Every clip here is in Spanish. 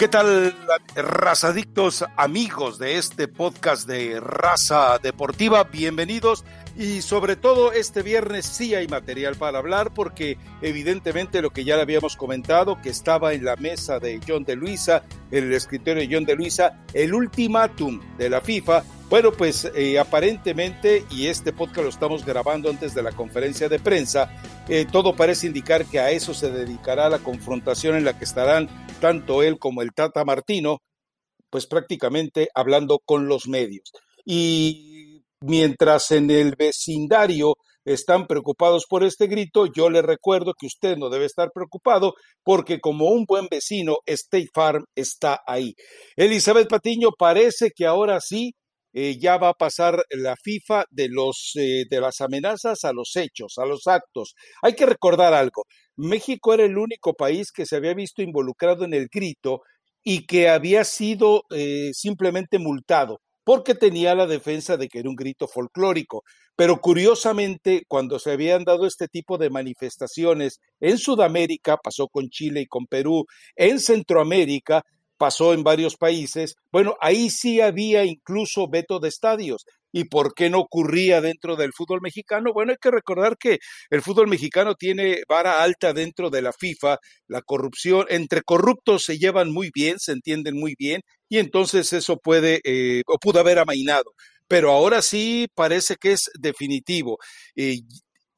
¿Qué tal, razadictos amigos de este podcast de Raza Deportiva? Bienvenidos y sobre todo este viernes sí hay material para hablar porque evidentemente lo que ya le habíamos comentado, que estaba en la mesa de John de Luisa, el escritorio de John de Luisa, el ultimátum de la FIFA bueno, pues eh, aparentemente, y este podcast lo estamos grabando antes de la conferencia de prensa, eh, todo parece indicar que a eso se dedicará la confrontación en la que estarán tanto él como el Tata Martino, pues prácticamente hablando con los medios. Y mientras en el vecindario están preocupados por este grito, yo le recuerdo que usted no debe estar preocupado porque como un buen vecino, State Farm está ahí. Elizabeth Patiño parece que ahora sí eh, ya va a pasar la FIFA de, los, eh, de las amenazas a los hechos, a los actos. Hay que recordar algo, México era el único país que se había visto involucrado en el grito y que había sido eh, simplemente multado porque tenía la defensa de que era un grito folclórico. Pero curiosamente, cuando se habían dado este tipo de manifestaciones en Sudamérica, pasó con Chile y con Perú, en Centroamérica, pasó en varios países, bueno, ahí sí había incluso veto de estadios. ¿Y por qué no ocurría dentro del fútbol mexicano? Bueno, hay que recordar que el fútbol mexicano tiene vara alta dentro de la FIFA, la corrupción, entre corruptos se llevan muy bien, se entienden muy bien, y entonces eso puede eh, o pudo haber amainado. Pero ahora sí parece que es definitivo.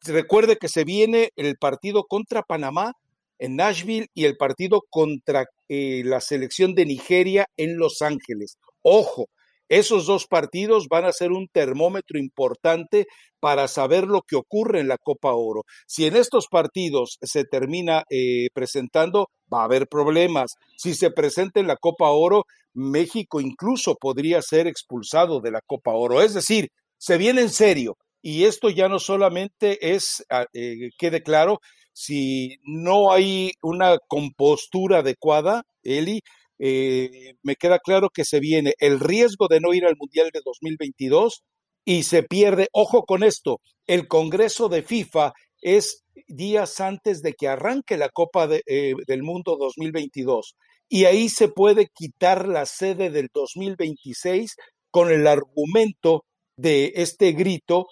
recuerde que se viene el partido contra Panamá en Nashville y el partido contra eh, la selección de Nigeria en Los Ángeles. Ojo, esos dos partidos van a ser un termómetro importante para saber lo que ocurre en la Copa Oro. Si en estos partidos se termina eh, presentando, va a haber problemas. Si se presenta en la Copa Oro, México incluso podría ser expulsado de la Copa Oro. Es decir, se viene en serio. Y esto ya no solamente es, ah, eh, quede claro, si no hay una compostura adecuada, Eli, eh, me queda claro que se viene el riesgo de no ir al Mundial de 2022 y se pierde, ojo con esto, el Congreso de FIFA es días antes de que arranque la Copa eh, del Mundo 2022 y ahí se puede quitar la sede del 2026 con el argumento de este grito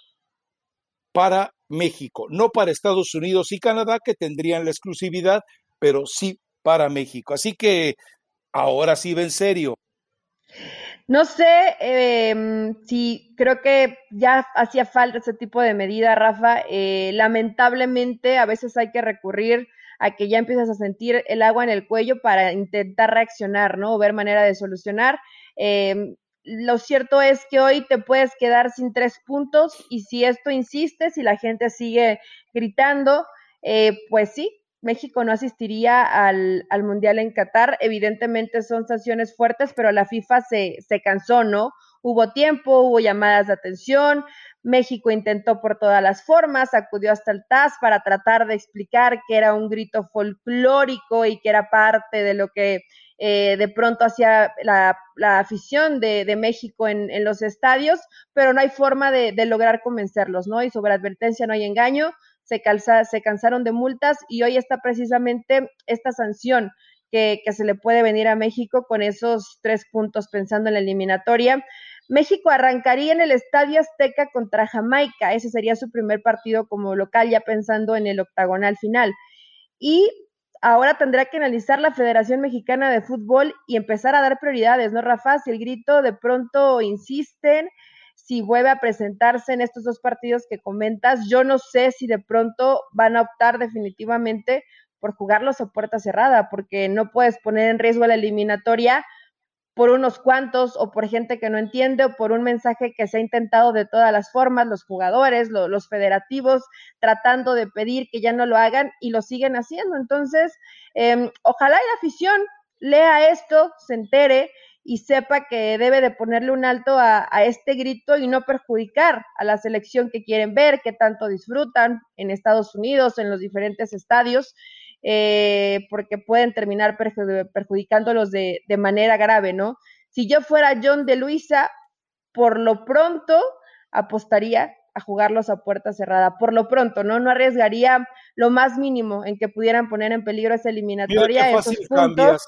para México, no para Estados Unidos y Canadá, que tendrían la exclusividad, pero sí para México. Así que ahora sí va en serio. No sé em, si creo que ya hacía falta ese tipo de medida, Rafa. Eh, lamentablemente, a veces hay que recurrir a que ya empiezas a sentir el agua en el cuello para intentar reaccionar, ¿no? O ver manera de solucionar. Em, lo cierto es que hoy te puedes quedar sin tres puntos y si esto insiste, si la gente sigue gritando, eh, pues sí, México no asistiría al, Mundial en Qatar. Evidentemente son sanciones fuertes, pero la FIFA se, se cansó, ¿no? Hubo tiempo, hubo llamadas de atención, México intentó por todas las formas, acudió hasta el TAS para tratar de explicar que era un grito folclórico y que era parte de lo que eh, de pronto hacía la, afición de, México en, los estadios, pero no hay forma de, lograr convencerlos, ¿no? Y sobre advertencia no hay engaño, se, calza, se cansaron de multas y hoy está precisamente esta sanción que, que se le puede venir a México con esos tres puntos pensando en la eliminatoria. México arrancaría en el Estadio Azteca contra Jamaica, ese sería su primer partido como local, ya pensando en el octagonal final. Y ahora tendrá que analizar la Federación Mexicana de Fútbol y empezar a dar prioridades, ¿no, Rafa? Si el grito de pronto insisten, si vuelve a presentarse en estos dos partidos que comentas, yo no sé si de pronto van a optar definitivamente por jugarlos a puerta cerrada, porque no puedes poner en riesgo la eliminatoria por unos cuantos o por gente que no entiende o por un mensaje que se ha intentado de todas las formas, los jugadores, los federativos, tratando de pedir que ya no lo hagan y lo siguen haciendo. Entonces, em, ojalá la afición lea esto, se entere y sepa que debe de ponerle un alto a, a, este grito y no perjudicar a la selección que quieren ver, que tanto disfrutan en Estados Unidos, en los diferentes estadios. Eh, porque pueden terminar perjudicándolos de, de manera grave, ¿no? Si yo fuera John de Luisa, por lo pronto apostaría a jugarlos a puerta cerrada. Por lo pronto, ¿no? No arriesgaría lo más mínimo en que pudieran poner en peligro esa eliminatoria, esos puntos.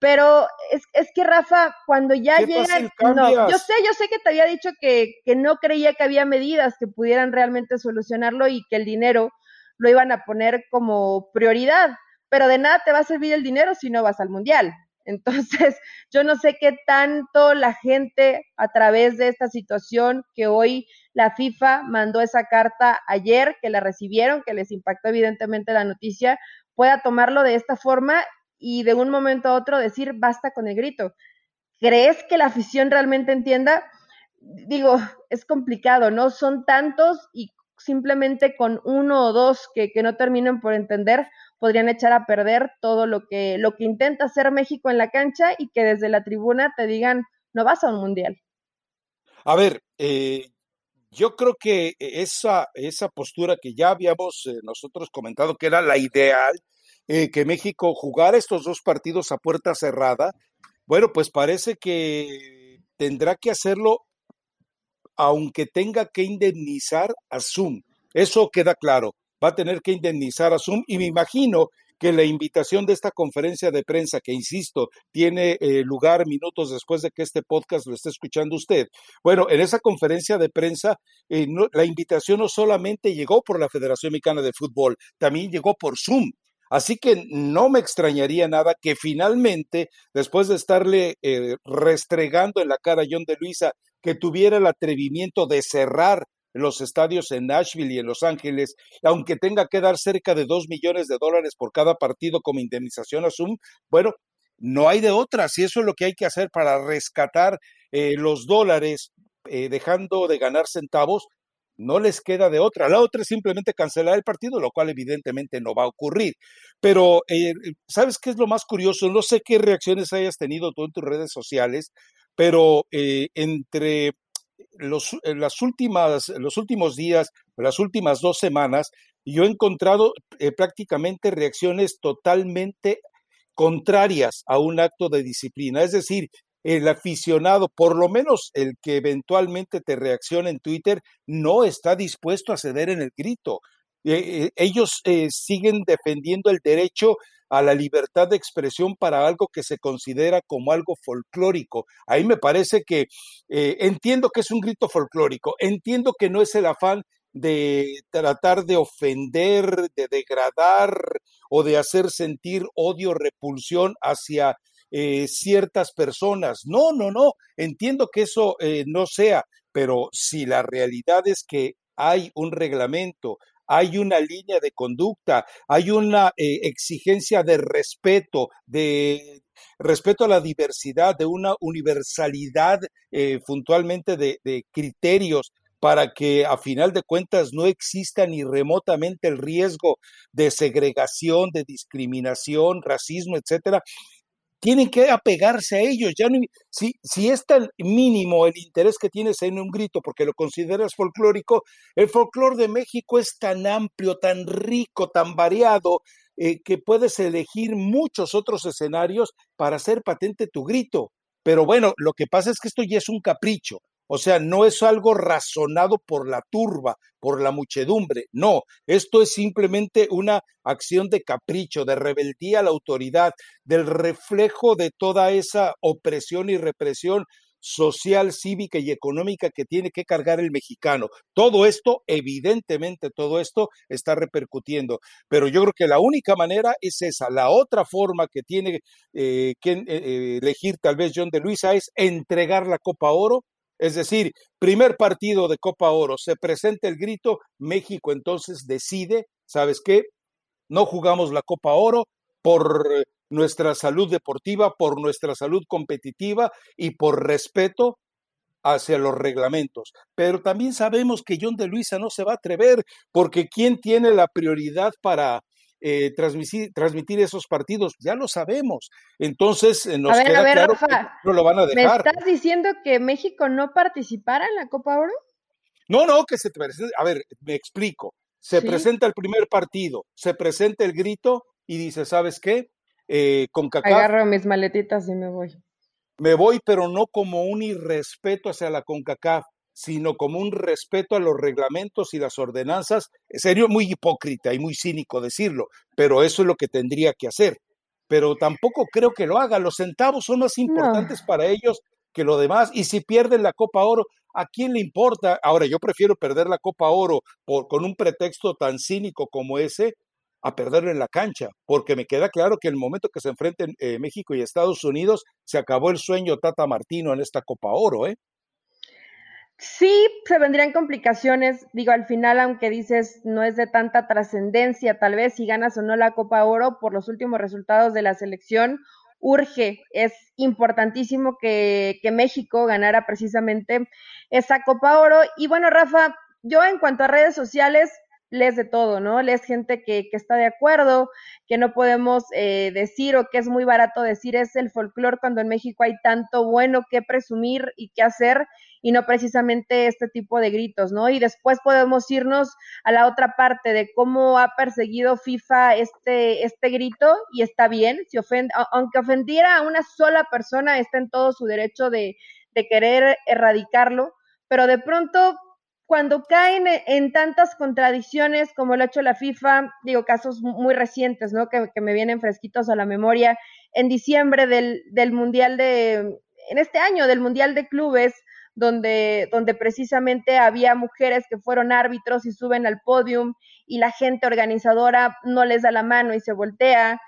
Pero es, es que Rafa, cuando ya llega, no, yo sé, yo sé que te había dicho que, que no creía que había medidas que pudieran realmente solucionarlo y que el dinero lo iban a poner como prioridad, pero de nada te va a servir el dinero si no vas al mundial. Entonces, yo no sé qué tanto la gente a través de esta situación que hoy la FIFA mandó esa carta ayer, que la recibieron, que les impactó evidentemente la noticia, pueda tomarlo de esta forma y de un momento a otro decir basta con el grito. ¿Crees que la afición realmente entienda? Digo, es complicado, ¿no? Son tantos y simplemente con uno o dos que, que no terminen por entender, podrían echar a perder todo lo que, lo que intenta hacer México en la cancha y que desde la tribuna te digan, no vas a un mundial. A ver, eh, yo creo que esa, esa postura que ya habíamos eh, nosotros comentado que era la ideal, eh, que México jugara estos dos partidos a puerta cerrada, bueno, pues parece que tendrá que hacerlo aunque tenga que indemnizar a Zoom. Eso queda claro va a tener que indemnizar a Zoom y me imagino que la invitación de esta conferencia de prensa, que insisto, tiene eh, lugar minutos después de que este podcast lo esté escuchando usted. Bueno, en esa conferencia de prensa, eh, la invitación no solamente llegó por la Federación Mexicana de Fútbol, también llegó por Zoom. Así que no me extrañaría nada que finalmente, después de estarle eh, restregando en la cara a John de Luisa, que tuviera el atrevimiento de cerrar los estadios en Nashville y en Los Ángeles, aunque tenga que dar cerca de dos millones de dólares por cada partido como indemnización a Zoom, bueno, no hay de otra. Si eso es lo que hay que hacer para rescatar eh, los dólares, eh, dejando de ganar centavos, no les queda de otra. La otra es simplemente cancelar el partido, lo cual evidentemente no va a ocurrir. Pero, eh, ¿sabes qué es lo más curioso? No sé qué reacciones hayas tenido tú en tus redes sociales, pero entre los, las últimas, los últimos días, las últimas dos semanas, yo he encontrado eh, prácticamente reacciones totalmente contrarias a un acto de disciplina. Es decir, el aficionado, por lo menos el que eventualmente te reacciona en Twitter, no está dispuesto a ceder en el grito. Eh, eh, ellos siguen defendiendo el derecho a la libertad de expresión para algo que se considera como algo folclórico. Ahí me parece que eh, entiendo que es un grito folclórico, entiendo que no es el afán de tratar de ofender, de degradar o de hacer sentir odio, repulsión hacia eh, ciertas personas. No, no, no, entiendo que eso eh, no sea, pero si la realidad es que hay un reglamento, hay una línea de conducta, hay una eh, exigencia de respeto, de respeto a la diversidad, de una universalidad eh, puntualmente de, de criterios para que a final de cuentas no exista ni remotamente el riesgo de segregación, de discriminación, racismo, etcétera, tienen que apegarse a ellos. Ya no, si, si es tan mínimo el interés que tienes en un grito porque lo consideras folclórico, el folclore de México es tan amplio, tan rico, tan variado, eh, que puedes elegir muchos otros escenarios para hacer patente tu grito. Pero bueno, lo que pasa es que esto ya es un capricho. O sea, no es algo razonado por la turba, por la muchedumbre. No, esto es simplemente una acción de capricho, de rebeldía a la autoridad, del reflejo de toda esa opresión y represión social, cívica y económica que tiene que cargar el mexicano. Todo esto, evidentemente, todo esto está repercutiendo. Pero yo creo que la única manera es esa. La otra forma que tiene eh, que eh, elegir tal vez John de Luisa es entregar la Copa Oro es decir, primer partido de Copa Oro, se presenta el grito, México entonces decide, ¿sabes qué? No jugamos la Copa Oro por nuestra salud deportiva, por nuestra salud competitiva y por respeto hacia los reglamentos. Pero también sabemos que John de Luisa no se va a atrever, porque ¿quién tiene la prioridad para eh, transmitir, transmitir, esos partidos, ya lo sabemos. Entonces, eh, nos queda claro que no lo van a dejar. ¿Me estás diciendo que México no participara en la Copa Oro? No, no, que se presente. A ver, me explico. Se presenta el primer partido, se presenta el grito y dice, ¿sabes qué? Eh, con Agarro mis maletitas y me voy. Me voy, pero no como un irrespeto hacia la CONCACAF, sino como un respeto a los reglamentos y las ordenanzas. Sería muy hipócrita y muy cínico decirlo, pero eso es lo que tendría que hacer. pero tampoco creo que lo haga. Los centavos son más importantes para ellos que lo demás. Y si pierden la Copa Oro, ¿a quién le importa? Ahora, yo prefiero perder la Copa Oro por, con un pretexto tan cínico como ese a perderlo en la cancha, porque me queda claro que el momento que se enfrenten eh, México y Estados Unidos, se acabó el sueño Tata Martino en esta Copa Oro, ¿eh? Sí, se vendrían complicaciones, digo, al final, aunque dices no es de tanta trascendencia, tal vez si ganas o no la Copa Oro por los últimos resultados de la selección, urge, es importantísimo que, que México ganara precisamente esa Copa Oro. Y bueno, Rafa, yo en cuanto a redes sociales, lees de todo, ¿no? Lees gente que, que está de acuerdo, que no podemos eh, decir o que es muy barato decir es el folclore cuando en México hay tanto bueno que presumir y que hacer y no precisamente este tipo de gritos, ¿no? Y después podemos irnos a la otra parte de cómo ha perseguido FIFA este, este grito y está bien, si ofende, aunque ofendiera a una sola persona, está en todo su derecho de, de querer erradicarlo, pero de pronto cuando caen e, en tantas contradicciones como lo ha hecho la FIFA, digo casos muy recientes, ¿no? Que, me vienen fresquitos a la memoria, en diciembre del, del Mundial de, en este año del Mundial de Clubes, donde, donde precisamente había mujeres que fueron árbitros y suben al podium y la gente organizadora no les da la mano y se voltea,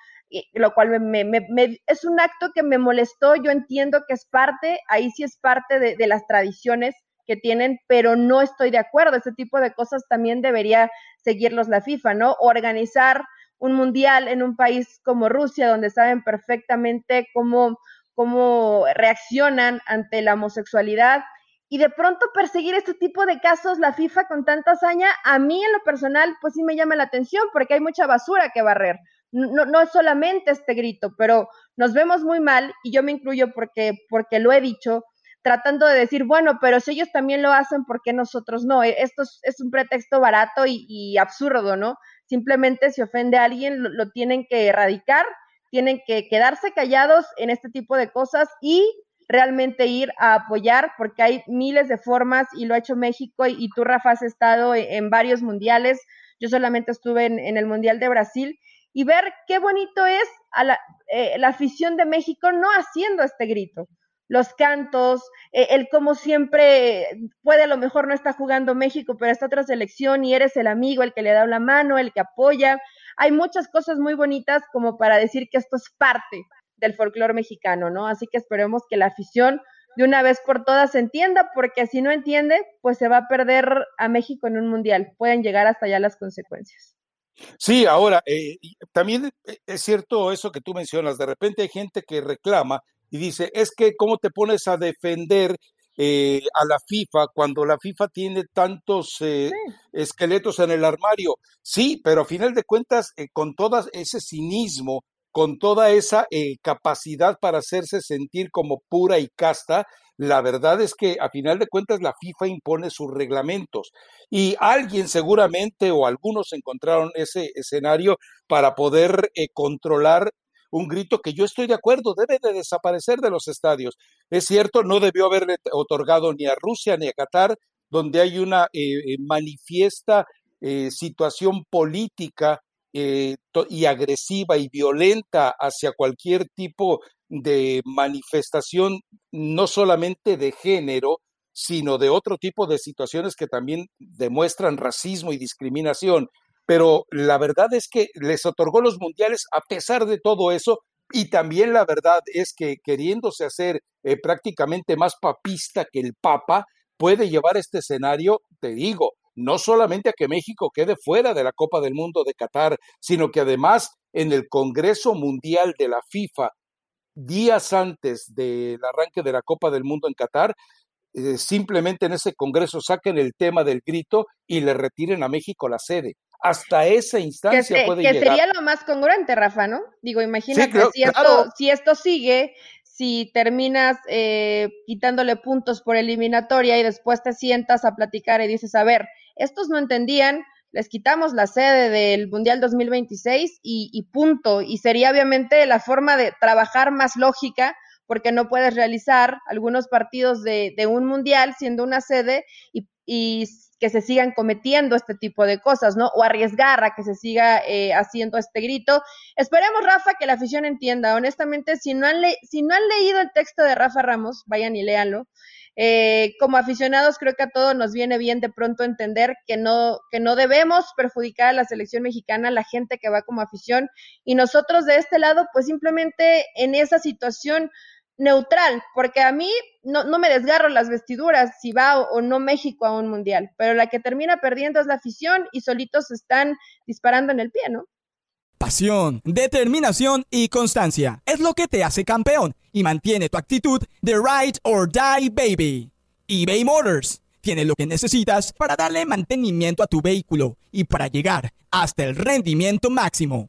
lo cual me, me, es un acto que me molestó, yo entiendo que es parte, ahí sí es parte de, de las tradiciones, que tienen, pero no estoy de acuerdo. Ese tipo de cosas también debería seguirlos la FIFA, ¿no? Organizar un mundial en un país como Rusia, donde saben perfectamente cómo, cómo reaccionan ante la homosexualidad y de pronto perseguir este tipo de casos, la FIFA con tanta hazaña, a mí en lo personal, pues sí me llama la atención porque hay mucha basura que barrer. No, no es solamente este grito, pero nos vemos muy mal y yo me incluyo porque, porque lo he dicho, tratando de decir, bueno, pero si ellos también lo hacen, ¿por qué nosotros no? E, esto es, un pretexto barato y, absurdo, ¿no? Simplemente si ofende a alguien, lo, tienen que erradicar, tienen que quedarse callados en este tipo de cosas y realmente ir a apoyar, porque hay miles de formas y lo ha hecho México y, tú, Rafa, has estado e, en, varios mundiales. Yo solamente estuve en, el Mundial de Brasil y ver qué bonito es a la, eh, afición de México no haciendo este grito los cantos, eh, el como siempre puede a lo mejor no está jugando México, pero está otra selección y eres el amigo, el que le da la mano, el que apoya. Hay muchas cosas muy bonitas como para decir que esto es parte del folclore mexicano, ¿no? Así que esperemos que la afición de una vez por todas se entienda, porque si no entiende, pues se va a perder a México en un mundial. Pueden llegar hasta allá las consecuencias. Sí, ahora, eh, también eh, es cierto eso que tú mencionas, de repente hay gente que reclama y dice, es que cómo te pones a defender eh, a la FIFA cuando la FIFA tiene tantos eh, esqueletos en el armario. Sí, pero a final de cuentas, eh, con todo ese cinismo, con toda esa capacidad para hacerse sentir como pura y casta, la verdad es que a final de cuentas la FIFA impone sus reglamentos y alguien seguramente o algunos encontraron ese escenario para poder controlar un grito que yo estoy de acuerdo, debe de desaparecer de los estadios. Es cierto, no debió haberle otorgado ni a Rusia ni a Qatar, donde hay una eh, eh, manifiesta eh, situación política y agresiva y violenta hacia cualquier tipo de manifestación, no solamente de género, sino de otro tipo de situaciones que también demuestran racismo y discriminación. Pero la verdad es que les otorgó los mundiales a pesar de todo eso y también la verdad es que queriéndose hacer eh, prácticamente más papista que el Papa, puede llevar este escenario, te digo, no solamente a que México quede fuera de la Copa del Mundo de Qatar, sino que además en el Congreso Mundial de la FIFA, días antes del arranque de la Copa del Mundo en Qatar, eh, simplemente en ese Congreso saquen el tema del grito y le retiren a México la sede. Hasta esa instancia puede que sería lo más congruente, Rafa, ¿no? Digo, imagínate si, esto, si esto sigue, si terminas eh, quitándole puntos por eliminatoria y después te sientas a platicar y dices, a ver, estos no entendían, les quitamos la sede del Mundial 2026 y, y punto. Y sería obviamente la forma de trabajar más lógica porque no puedes realizar algunos partidos de, de un mundial siendo una sede y, y que se sigan cometiendo este tipo de cosas, ¿no? O arriesgar a que se siga eh, haciendo este grito. Esperemos, Rafa, que la afición entienda. Honestamente, si no han, si no han leído el texto de Rafa Ramos, vayan y léanlo. Eh, como aficionados creo que a todos nos viene bien de pronto entender que no, que no debemos perjudicar a la selección mexicana, la gente que va como afición, y nosotros de este lado, pues simplemente en esa situación neutral, porque a mí no, me desgarro las vestiduras si va o, o, no México a un mundial, pero la que termina perdiendo es la afición y solitos están disparando en el pie, ¿no? Pasión, determinación y constancia es lo que te hace campeón y mantiene tu actitud de ride or die baby. eBay Motors tiene lo que necesitas para darle mantenimiento a tu vehículo y para llegar hasta el rendimiento máximo.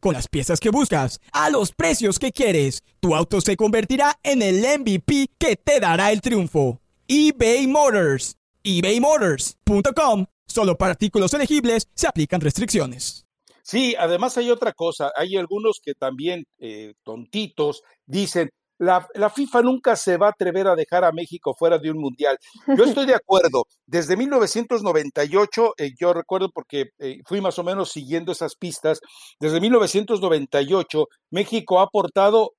Con las piezas que buscas, a los precios que quieres, tu auto se convertirá en el MVP que te dará el triunfo. eBay Motors. ebaymotors.com Solo para artículos elegibles se aplican restricciones. Sí, además hay otra cosa. Hay algunos que también, eh, tontitos, dicen, la, FIFA nunca se va a atrever a dejar a México fuera de un mundial. Yo estoy de acuerdo. Desde 1998, eh, yo recuerdo porque eh, fui más o menos siguiendo esas pistas, desde 1998 México ha aportado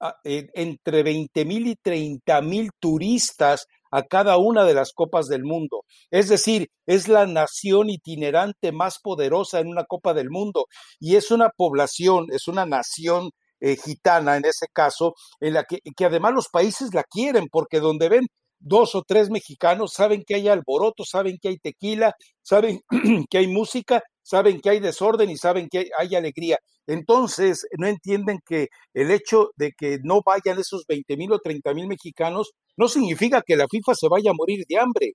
a, entre 20 mil y 30 mil turistas a cada una de las copas del mundo. Es decir, es la nación itinerante más poderosa en una copa del mundo y es una población, es una nación eh, gitana en ese caso, en la que, que además los países la quieren porque donde ven dos o tres mexicanos saben que hay alboroto, saben que hay tequila, saben que hay música, saben que hay desorden y saben que hay, alegría. Entonces, no entienden que el hecho de que no vayan esos 20 mil o 30 mil mexicanos no significa que la FIFA se vaya a morir de hambre.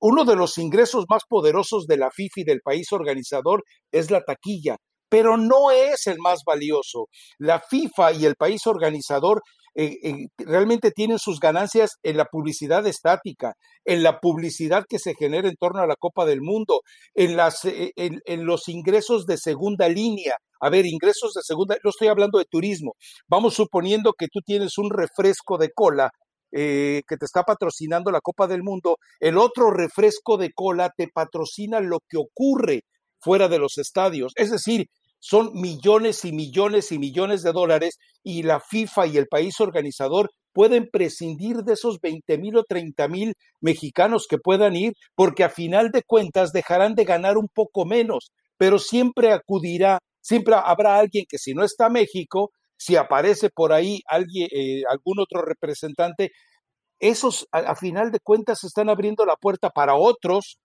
Uno de los ingresos más poderosos de la FIFA y del país organizador es la taquilla, pero no es el más valioso. La FIFA y el país organizador eh, eh, realmente tienen sus ganancias en la publicidad estática, en la publicidad que se genera en torno a la Copa del Mundo, en, las, eh, en, los ingresos de segunda línea. A ver, ingresos de segunda, no estoy hablando de turismo. Vamos suponiendo que tú tienes un refresco de cola que te está patrocinando la Copa del Mundo, el otro refresco de cola te patrocina lo que ocurre fuera de los estadios. Es decir, son millones y millones y millones de dólares y la FIFA y el país organizador pueden prescindir de esos 20 mil o 30 mil mexicanos que puedan ir, porque a final de cuentas dejarán de ganar un poco menos, pero siempre acudirá, siempre habrá alguien que si no está México, si aparece por ahí alguien, eh, algún otro representante, esos a, a final de cuentas están abriendo la puerta para otros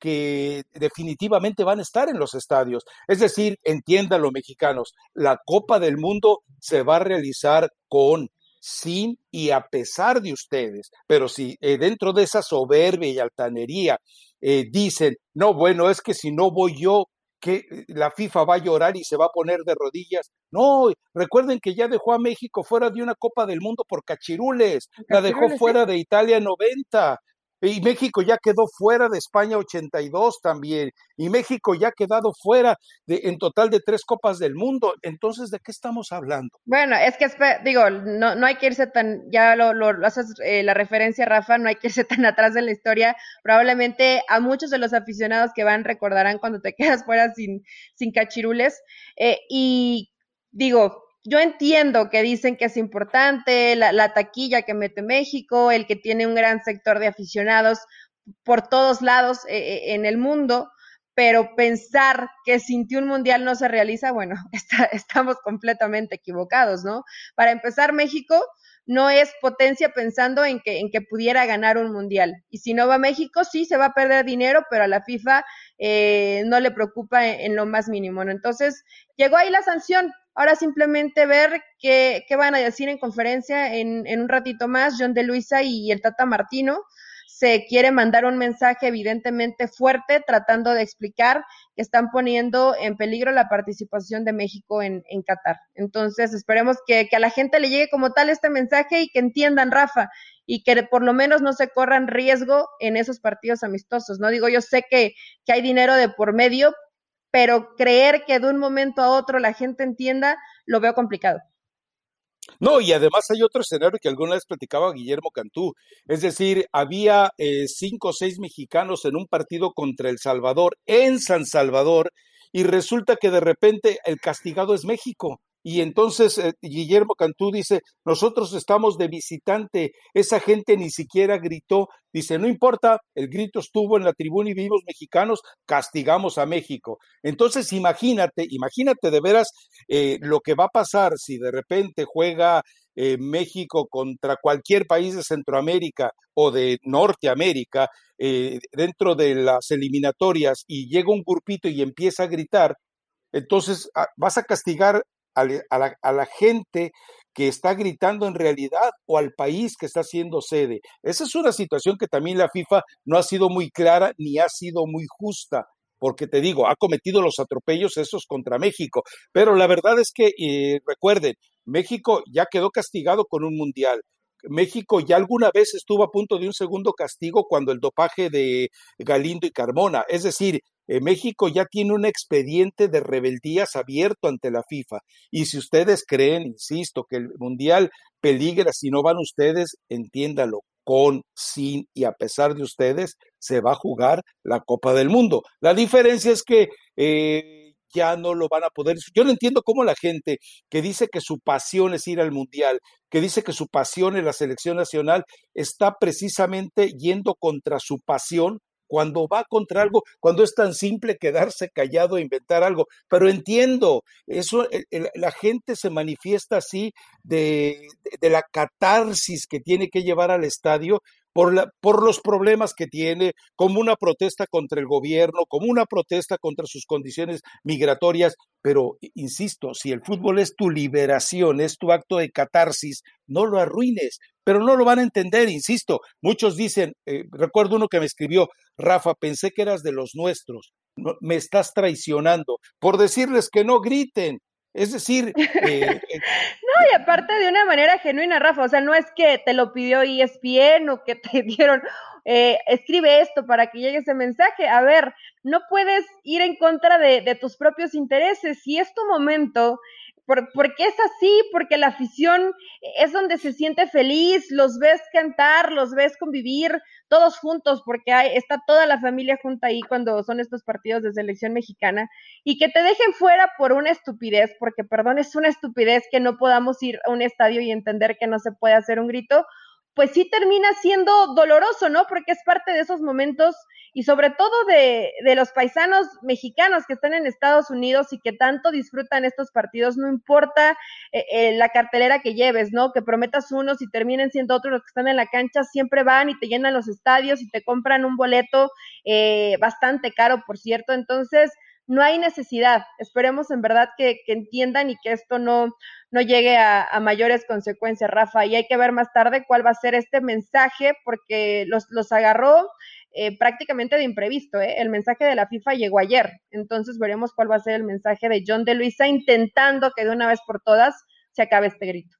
que definitivamente van a estar en los estadios. Es decir, entiéndanlo mexicanos, la Copa del Mundo se va a realizar con, sin y a pesar de ustedes. Pero si eh, dentro de esa soberbia y altanería eh, dicen, no, bueno, es que si no voy yo, que la FIFA va a llorar y se va a poner de rodillas. No, recuerden que ya dejó a México fuera de una Copa del Mundo por cachirules, la dejó fuera de Italia 90, y México ya quedó fuera de España 82 también. Y México ya ha quedado fuera de, en total de tres Copas del Mundo. Entonces, ¿de qué estamos hablando? Bueno, es que, digo, no, no hay que irse tan, ya lo, lo haces eh, la referencia, Rafa, no hay que irse tan atrás de la historia. Probablemente a muchos de los aficionados que van recordarán cuando te quedas fuera sin, sin cachirules. Eh, y digo, yo entiendo que dicen que es importante la, taquilla que mete México, el que tiene un gran sector de aficionados por todos lados eh, eh, en el mundo, pero pensar que sin ti un mundial no se realiza, bueno, estamos completamente equivocados, ¿no? Para empezar, México no es potencia pensando en que, en que pudiera ganar un mundial. Y si no va México, sí se va a perder dinero, pero a la FIFA eh, no le preocupa en, lo más mínimo. Entonces, llegó ahí la sanción, Ahora simplemente ver qué, qué van a decir en conferencia en, en, un ratito más John de Luisa y el Tata Martino. se quiere mandar un mensaje evidentemente fuerte tratando de explicar que están poniendo en peligro la participación de México en, Qatar. Entonces, esperemos que, a la gente le llegue como tal este mensaje y que entiendan, Rafa, y que por lo menos no se corran riesgo en esos partidos amistosos. No digo, yo sé que hay dinero de por medio, pero creer que de un momento a otro la gente entienda, lo veo complicado. No, y además hay otro escenario que alguna vez platicaba Guillermo Cantú, es decir, había eh, cinco o seis mexicanos en un partido contra El Salvador, en San Salvador, y resulta que de repente el castigado es México. Y entonces eh, Guillermo Cantú dice, nosotros estamos de visitante, esa gente ni siquiera gritó, dice, no importa, el grito estuvo en la tribuna y vivimos mexicanos, castigamos a México. Entonces imagínate, imagínate de veras eh, lo que va a pasar si de repente juega eh, México contra cualquier país de Centroamérica o de Norteamérica dentro de las eliminatorias y llega un grupito y empieza a gritar, entonces ah, vas a castigar a la, gente que está gritando en realidad o al país que está siendo sede. Esa es una situación que también la FIFA no ha sido muy clara ni ha sido muy justa porque te digo, ha cometido los atropellos esos contra México. Pero la verdad es que, eh, recuerden, México ya quedó castigado con un mundial. México ya alguna vez estuvo a punto de un segundo castigo cuando el dopaje de Galindo y Carmona. Es decir, eh, México ya tiene un expediente de rebeldías abierto ante la FIFA. Y si ustedes creen, insisto, que el Mundial peligra si no van ustedes, entiéndalo, con, sin y a pesar de ustedes, se va a jugar la Copa del Mundo. La diferencia es que eh, ya no lo van a poder. Yo no entiendo cómo la gente que dice que su pasión es ir al Mundial, que dice que su pasión es la selección nacional, está precisamente yendo contra su pasión cuando va contra algo, cuando es tan simple quedarse callado e inventar algo. Pero entiendo, eso, la gente se manifiesta así de, de la catarsis que tiene que llevar al estadio por, los problemas que tiene, como una protesta contra el gobierno, como una protesta contra sus condiciones migratorias. Pero, insisto, si el fútbol es tu liberación, es tu acto de catarsis, no lo arruines, pero no lo van a entender, insisto. Muchos dicen, eh, recuerdo uno que me escribió, Rafa, pensé que eras de los nuestros, me estás traicionando. Por decirles que no griten, es decir, eh, eh, no, y aparte de una manera genuina, Rafa, o sea, no es que te lo pidió ESPN o que te dieron, eh, escribe esto para que llegue ese mensaje. A ver, no puedes ir en contra de, de tus propios intereses. Si es tu momento, porque es así, porque la afición es donde se siente feliz, los ves cantar, los ves convivir todos juntos, porque hay, está toda la familia junta ahí cuando son estos partidos de selección mexicana, y que te dejen fuera por una estupidez, porque perdón, es una estupidez que no podamos ir a un estadio y entender que no se puede hacer un grito, pues sí termina siendo doloroso, ¿no? Porque es parte de esos momentos y sobre todo de, de, los paisanos mexicanos que están en Estados Unidos y que tanto disfrutan estos partidos, no importa eh, eh, la cartelera que lleves, ¿no? Que prometas unos y terminen siendo otros los que están en la cancha, siempre van y te llenan los estadios y te compran un boleto eh, bastante caro, por cierto. Entonces, no hay necesidad. Esperemos en verdad que, entiendan y que esto no, no llegue a, mayores consecuencias, Rafa. Y hay que ver más tarde cuál va a ser este mensaje, porque los, los agarró eh, prácticamente de imprevisto. ¿eh? El mensaje de la FIFA llegó ayer. Entonces veremos cuál va a ser el mensaje de John de Luisa, intentando que de una vez por todas se acabe este grito.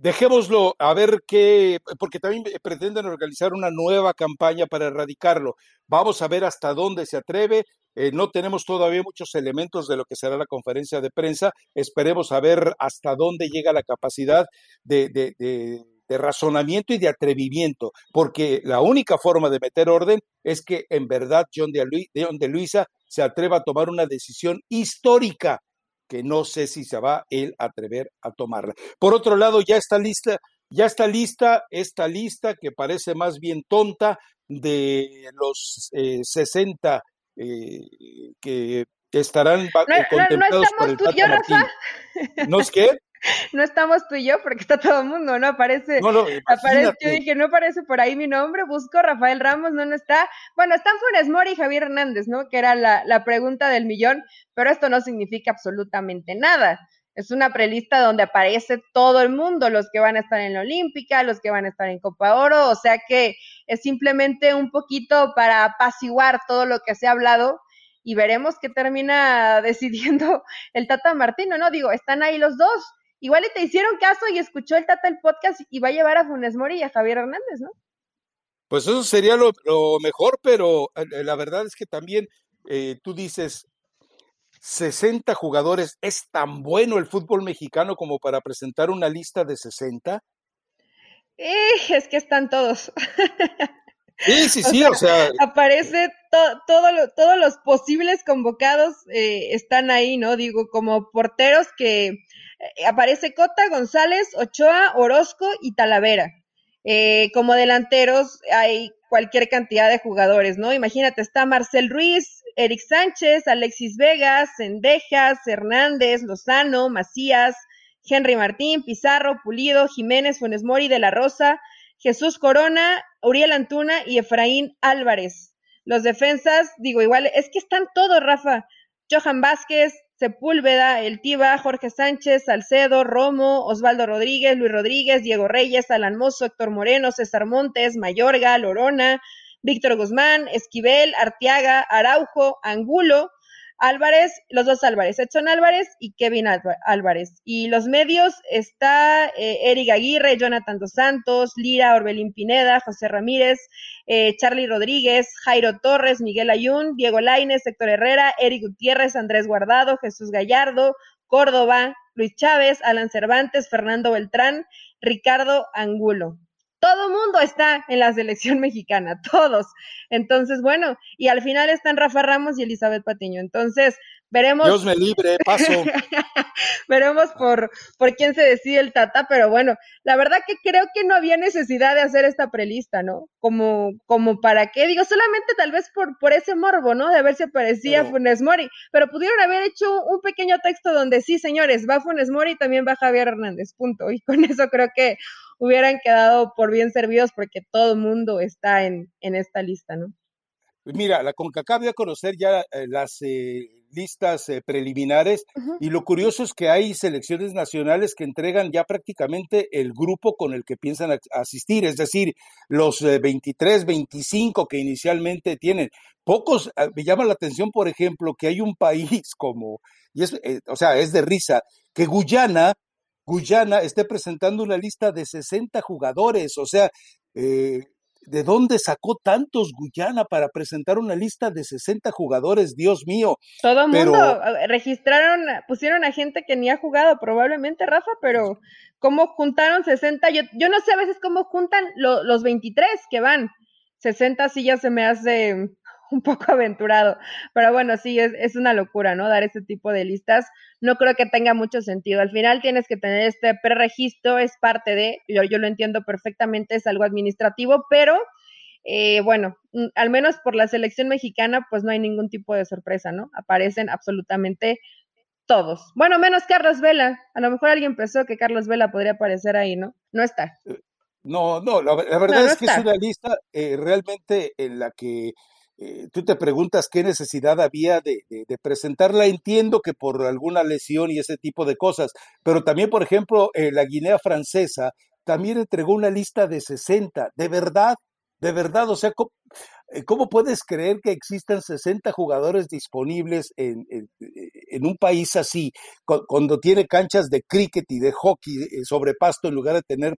dejémoslo a ver qué, porque también pretenden organizar una nueva campaña para erradicarlo. Vamos a ver hasta dónde se atreve. Eh, no tenemos todavía muchos elementos de lo que será la conferencia de prensa. Esperemos a ver hasta dónde llega la capacidad de, de razonamiento y de atrevimiento, porque la única forma de meter orden es que en verdad John de Luisa se atreva a tomar una decisión histórica que no sé si se va él a atrever a tomarla. Por otro lado, ya está lista, ya está lista esta lista que parece más bien tonta de los 60 eh, eh, que estarán no, contemplados no, tú y yo, Rafa. ¿No es qué? no estamos tú y yo porque está todo el mundo, ¿no? Aparece, no, aparece, yo dije, no aparece por ahí mi nombre, busco Rafael Ramos, no, no está. Bueno, están Funes Mori y Javier Hernández, ¿no? Que era la, la pregunta del millón, pero esto no significa absolutamente nada. Es una prelista donde aparece todo el mundo, los que van a estar en la Olímpica, los que van a estar en Copa Oro, o sea que es simplemente un poquito para apaciguar todo lo que se ha hablado y veremos qué termina decidiendo el Tata Martino, ¿no? Digo, están ahí los dos, igual y te hicieron caso y escuchó el Tata el podcast y va a llevar a Funes Mori y a Javier Hernández, ¿no? Pues eso sería lo, mejor, pero eh, la verdad es que también eh, tú dices, 60 jugadores, ¿es tan bueno el fútbol mexicano como para presentar una lista de 60? Eh, es que están todos. Sí, sí, sí, o sea. Aparece todo todos los posibles convocados eh, están ahí, ¿no? Digo, como porteros que eh, aparece Cota, González, Ochoa, Orozco y Talavera. Eh, como delanteros hay cualquier cantidad de jugadores, ¿no? Imagínate, está Marcel Ruiz, Eric Sánchez, Alexis Vegas, Sendejas, Hernández, Lozano, Macías, Henry Martín, Pizarro, Pulido, Jiménez, Funes Mori, De la Rosa, Jesús Corona, Uriel Antuna y Efraín Álvarez. Los defensas, digo, igual, es que están todos, Rafa. Johan Vázquez, Sepúlveda, El Tiba, Jorge Sánchez, Salcedo, Romo, Osvaldo Rodríguez, Luis Rodríguez, Diego Reyes, Alan Mozo, Héctor Moreno, César Montes, Mayorga, Lorona, Víctor Guzmán, Esquivel, Artiaga, Araujo, Angulo, Álvarez, los dos Álvarez, Edson Álvarez y Kevin Álvarez. Y los medios está eh, Eric Aguirre, Jonathan Dos Santos, Lira, Orbelín Pineda, José Ramírez, eh, Charlie Rodríguez, Jairo Torres, Miguel Ayun, Diego Laines, Héctor Herrera, Eric Gutiérrez, Andrés Guardado, Jesús Gallardo, Córdoba, Luis Chávez, Alan Cervantes, Fernando Beltrán, Ricardo Angulo todo mundo está en la selección mexicana, todos. Entonces, bueno, y al final están Rafa Ramos y Elizabeth Patiño. Entonces, veremos. Dios me libre, paso. veremos por, por quién se decide el Tata, pero bueno, la verdad que creo que no había necesidad de hacer esta prelista, ¿no? Como, como para qué, digo, solamente tal vez por, por ese morbo, ¿no? De ver si aparecía Funes Mori, pero pudieron haber hecho un pequeño texto donde sí, señores, va Funes Mori y también va Javier Hernández, punto. Y con eso creo que hubieran quedado por bien servidos porque todo el mundo está en, en esta lista, ¿no? Mira, la CONCACAF a conocer ya eh, las eh, listas eh, preliminares y lo curioso es que hay selecciones nacionales que entregan ya prácticamente el grupo con el que piensan asistir, es decir, los 23, 25 que inicialmente tienen. Pocos, ah, me llama la atención, por ejemplo, que hay un país como, y es, o sea, es de risa, que Guyana Guyana esté presentando una lista de 60 jugadores. O sea, eh, ¿de dónde sacó tantos Guyana para presentar una lista de 60 jugadores? Dios mío. Todo el mundo registraron, pusieron a gente que ni ha jugado probablemente, Rafa, pero ¿cómo juntaron 60? Yo, yo no sé a veces cómo juntan los 23 que van. 60 sí ya se me hace un poco aventurado. Pero bueno, sí, es, es una locura, ¿no? Dar ese tipo de listas. No creo que tenga mucho sentido. Al final tienes que tener este preregistro, es parte de, yo, yo lo entiendo perfectamente, es algo administrativo, pero eh, bueno, mm, al menos por la selección mexicana, pues no hay ningún tipo de sorpresa, ¿no? Aparecen absolutamente todos. Bueno, menos Carlos Vela. A lo mejor alguien pensó que Carlos Vela podría aparecer ahí, ¿no? No está. Eh, no, no, la, verdad es que es una lista eh, realmente en la que eh, tú te preguntas qué necesidad había de, presentarla. Entiendo que por alguna lesión y ese tipo de cosas, pero también, por ejemplo, eh, la Guinea francesa también entregó una lista de 60. De verdad, de verdad, o sea, eh, ¿cómo, puedes creer que existan 60 jugadores disponibles en, un país así, cuando tiene canchas de cricket y de hockey sobre pasto en lugar de tener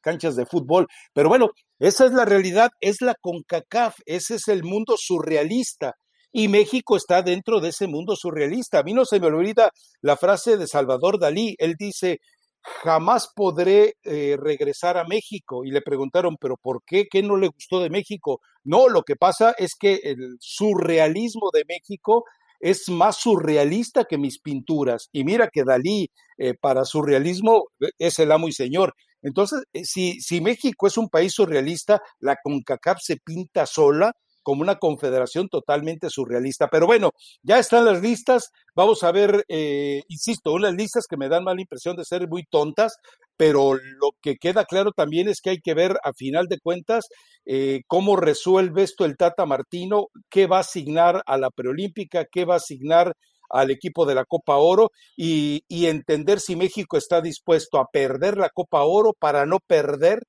canchas de fútbol. Pero bueno, esa es la realidad, es la CONCACAF, ese es el mundo surrealista. Y México está dentro de ese mundo surrealista. A mí no se me olvida la frase de Salvador Dalí. Él dice, jamás podré eh, regresar a México. Y le preguntaron, ¿pero por qué? ¿Qué no le gustó de México? No, lo que pasa es que el surrealismo de México es más surrealista que mis pinturas. Y mira que Dalí, eh, para surrealismo, es el amo y señor. Entonces, eh, si, si México es un país surrealista, la CONCACAF se pinta sola como una confederación totalmente surrealista. Pero bueno, ya están las listas. Vamos a ver, eh, insisto, unas listas que me dan mala impresión de ser muy tontas, pero lo que queda claro también es que hay que ver a final de cuentas eh, cómo resuelve esto el Tata Martino, qué va a asignar a la preolímpica, qué va a asignar al equipo de la Copa Oro y, entender si México está dispuesto a perder la Copa Oro para no perder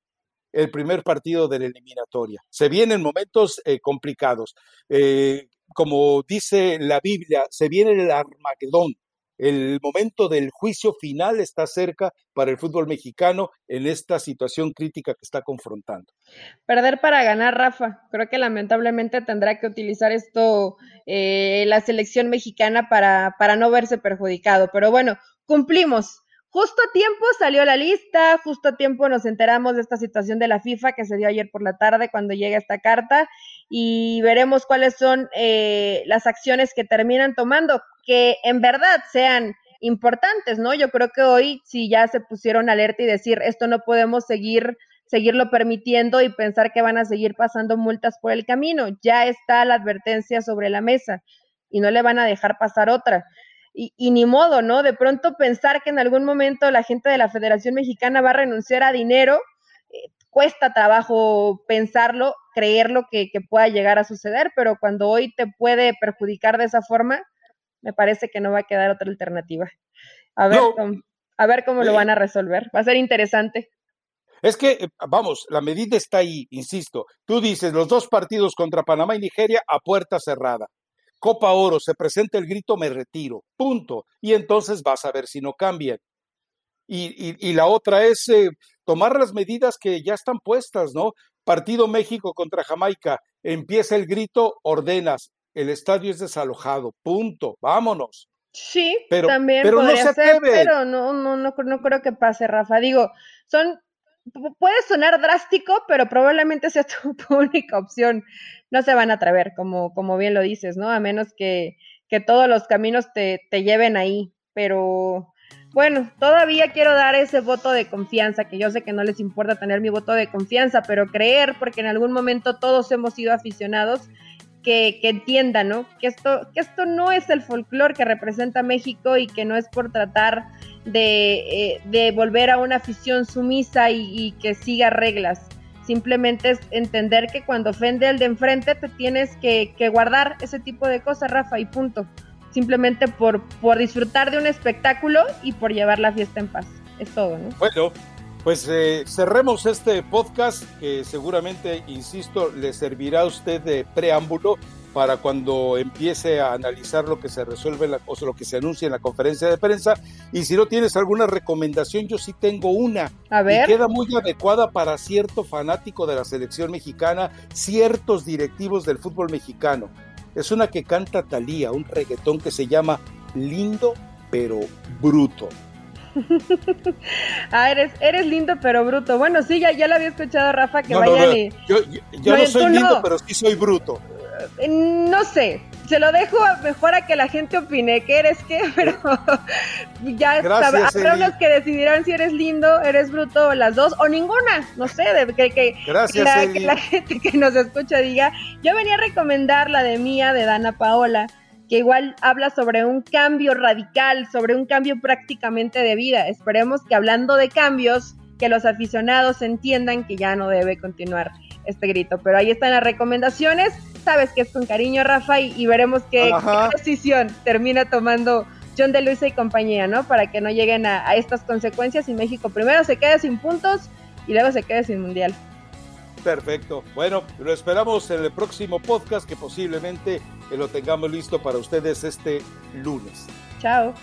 el primer partido de la eliminatoria. Se vienen momentos eh, complicados. Eh, como dice la Biblia, se viene el Armagedón. El momento del juicio final está cerca para el fútbol mexicano en esta situación crítica que está confrontando. Perder para ganar, Rafa. Creo que lamentablemente tendrá que utilizar esto eh, la selección mexicana para, para no verse perjudicado. Pero bueno, cumplimos. Justo a tiempo salió la lista, justo a tiempo nos enteramos de esta situación de la FIFA que se dio ayer por la tarde cuando llega esta carta y veremos cuáles son eh, las acciones que terminan tomando, que en verdad sean importantes, ¿no? Yo creo que hoy si ya se pusieron alerta y decir esto no podemos seguir seguirlo permitiendo y pensar que van a seguir pasando multas por el camino. Ya está la advertencia sobre la mesa y no le van a dejar pasar otra y, ni modo, ¿no? De pronto pensar que en algún momento la gente de la Federación Mexicana va a renunciar a dinero, eh, cuesta trabajo pensarlo, creerlo que, que, pueda llegar a suceder, pero cuando hoy te puede perjudicar de esa forma, me parece que no va a quedar otra alternativa. A ver, cómo, a ver cómo lo eh. van a resolver. Va a ser interesante. Es que, eh, vamos, la medida está ahí, insisto. Tú dices, los dos partidos contra Panamá y Nigeria a puerta cerrada. Copa Oro, se presenta el grito, me retiro, punto. Y entonces vas a ver si no cambian. Y, la otra es eh, tomar las medidas que ya están puestas, ¿no? Partido México contra Jamaica, empieza el grito, ordenas, el estadio es desalojado, punto, vámonos. Sí, pero, también pero podría no ser, pero no, no, no, no creo que pase, Rafa. Digo, son puede sonar drástico, pero probablemente sea tu, única opción. No se van a atrever, como, como bien lo dices, ¿no? A menos que, que todos los caminos te, te lleven ahí. Pero bueno, todavía quiero dar ese voto de confianza, que yo sé que no les importa tener mi voto de confianza, pero creer, porque en algún momento todos hemos sido aficionados que, entiendan, ¿no? Que esto, que esto no es el folclore que representa México y que no es por tratar de, eh, volver a una afición sumisa y, que siga reglas. Simplemente es entender que cuando ofende al de enfrente te tienes que, que, guardar ese tipo de cosas, Rafa, y punto. Simplemente por, por disfrutar de un espectáculo y por llevar la fiesta en paz. Es todo, ¿no? Bueno, pues eh, cerremos este podcast que seguramente, insisto, le servirá a usted de preámbulo para cuando empiece a analizar lo que se resuelve la, o lo que se anuncia en la conferencia de prensa. Y si no tienes alguna recomendación, yo sí tengo una. A ver. queda muy adecuada para cierto fanático de la selección mexicana, ciertos directivos del fútbol mexicano. Es una que canta Talía, un reggaetón que se llama Lindo pero Bruto. ah, eres, eres lindo pero bruto. Bueno, sí, ya, ya lo había escuchado Rafa que vayan y. Yo, yo, no, soy lindo, pero sí soy bruto. Eh, no sé, se lo dejo mejor a que la gente opine que eres qué, pero ya habrá unos que decidirán si eres lindo, eres bruto, las dos, o ninguna, no sé, de, que, que, la, que la gente que nos escucha diga, yo venía a recomendar la de Mía de Dana Paola, que igual habla sobre un cambio radical, sobre un cambio prácticamente de vida. Esperemos que hablando de cambios, que los aficionados entiendan que ya no debe continuar este grito. Pero ahí están las recomendaciones. Sabes que es con cariño, Rafa, y, veremos qué, decisión termina tomando John de Luisa y compañía, ¿no? Para que no lleguen a, a estas consecuencias y México primero se quede sin puntos y luego se quede sin mundial. Perfecto. Bueno, lo esperamos en el próximo podcast que posiblemente lo tengamos listo para ustedes este lunes. Chao.